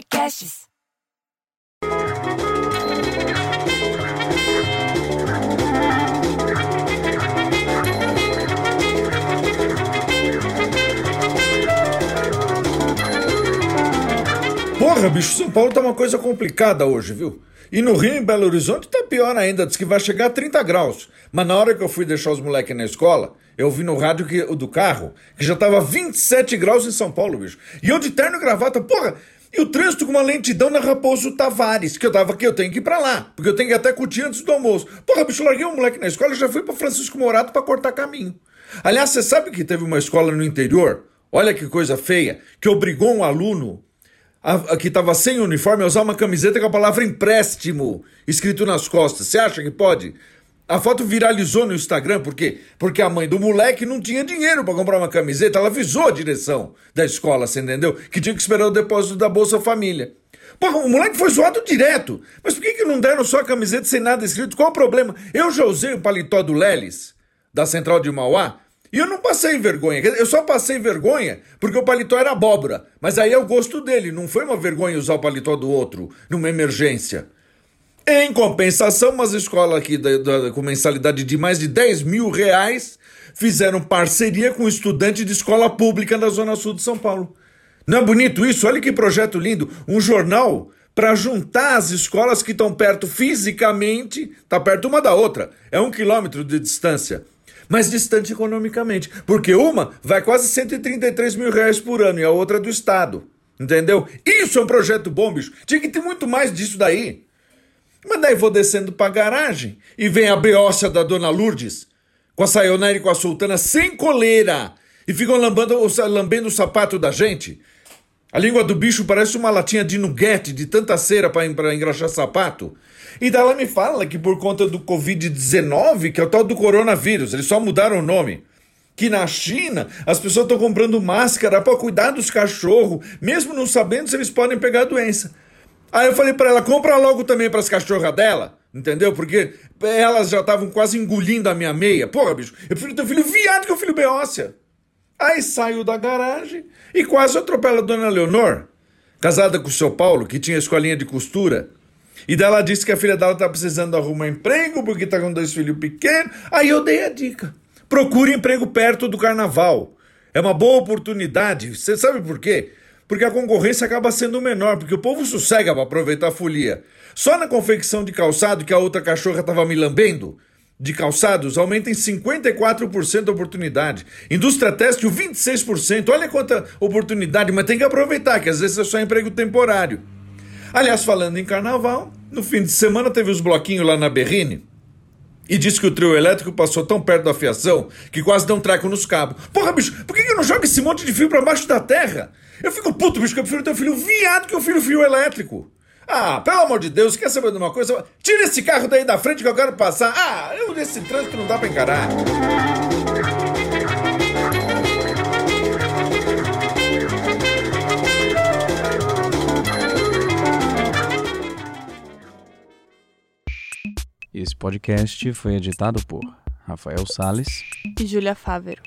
Podcasts. Porra, bicho, São Paulo tá uma coisa complicada hoje, viu? E no Rio, em Belo Horizonte, tá pior ainda, diz que vai chegar a 30 graus. Mas na hora que eu fui deixar os moleques na escola, eu ouvi no rádio que, do carro que já tava 27 graus em São Paulo, bicho. E eu de terno e gravata, porra, e o trânsito com uma lentidão na Raposo Tavares, que eu tava aqui, eu tenho que ir pra lá, porque eu tenho que até curtir antes do almoço. Porra, bicho, larguei o moleque na escola já fui pra Francisco Morato pra cortar caminho. Aliás, você sabe que teve uma escola no interior, olha que coisa feia, que obrigou um aluno a, a, que estava sem uniforme a usar uma camiseta com a palavra empréstimo escrito nas costas. Você acha que pode? A foto viralizou no Instagram, por quê? Porque a mãe do moleque não tinha dinheiro para comprar uma camiseta. Ela avisou a direção da escola, você entendeu? Que tinha que esperar o depósito da Bolsa Família. Porra, o moleque foi zoado direto. Mas por que, que não deram só a camiseta sem nada escrito? Qual o problema? Eu já usei o paletó do Lelis, da Central de Mauá, e eu não passei vergonha. Eu só passei vergonha porque o paletó era abóbora. Mas aí é o gosto dele. Não foi uma vergonha usar o paletó do outro numa emergência. Em compensação, umas escolas aqui da, da, com mensalidade de mais de 10 mil reais fizeram parceria com estudante de escola pública na Zona Sul de São Paulo. Não é bonito isso? Olha que projeto lindo. Um jornal para juntar as escolas que estão perto fisicamente, está perto uma da outra. É um quilômetro de distância mas distante economicamente. Porque uma vai quase 133 mil reais por ano e a outra é do Estado. Entendeu? Isso é um projeto bom, bicho. Tinha que ter muito mais disso daí. Mas daí vou descendo pra garagem e vem a beócia da dona Lourdes, com a saionara e com a sultana sem coleira, e ficam lambando, lambendo o sapato da gente. A língua do bicho parece uma latinha de nuguete de tanta cera para engraxar sapato. E daí ela me fala que por conta do Covid-19, que é o tal do coronavírus, eles só mudaram o nome. Que na China as pessoas estão comprando máscara para cuidar dos cachorros, mesmo não sabendo se eles podem pegar a doença. Aí eu falei para ela: compra logo também para as cachorras dela, entendeu? Porque elas já estavam quase engolindo a minha meia. Porra, bicho, eu prefiro ter filho viado que o filho beócia. Aí saiu da garagem e quase atropela a dona Leonor, casada com o seu Paulo, que tinha escolinha de costura. E daí ela disse que a filha dela tá precisando arrumar emprego porque tá com dois filhos pequenos. Aí eu dei a dica. Procure emprego perto do carnaval. É uma boa oportunidade. Você sabe por quê? Porque a concorrência acaba sendo menor, porque o povo sossega para aproveitar a folia. Só na confecção de calçado que a outra cachorra estava me lambendo, de calçados aumenta em 54% a oportunidade. Indústria têxtil, 26%. Olha quanta oportunidade, mas tem que aproveitar, que às vezes é só emprego temporário. Aliás, falando em carnaval, no fim de semana teve os bloquinhos lá na Berrine. E disse que o trio elétrico passou tão perto da fiação que quase deu um treco nos cabos. Porra, bicho, por que, que não jogo esse monte de fio pra baixo da terra? Eu fico puto, bicho, que eu prefiro ter um filho viado que um filho fio elétrico. Ah, pelo amor de Deus, quer saber de uma coisa? Tira esse carro daí da frente que eu quero passar. Ah, eu nesse trânsito não dá pra encarar. Esse podcast foi editado por Rafael Sales e Júlia Fávero.